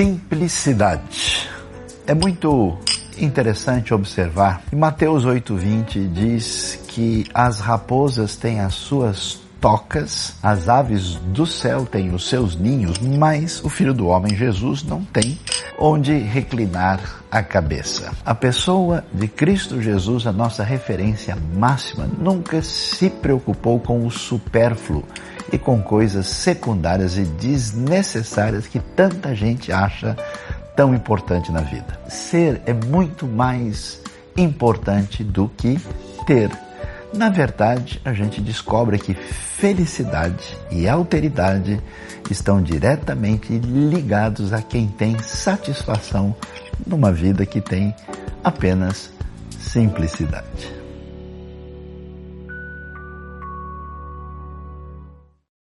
Simplicidade. É muito interessante observar. Em Mateus 8:20 diz que as raposas têm as suas tocas, as aves do céu têm os seus ninhos, mas o Filho do Homem, Jesus, não tem onde reclinar a cabeça. A pessoa de Cristo Jesus, a nossa referência máxima, nunca se preocupou com o supérfluo e com coisas secundárias e desnecessárias que tanta gente acha tão importante na vida. Ser é muito mais importante do que ter. Na verdade, a gente descobre que felicidade e alteridade estão diretamente ligados a quem tem satisfação numa vida que tem apenas simplicidade.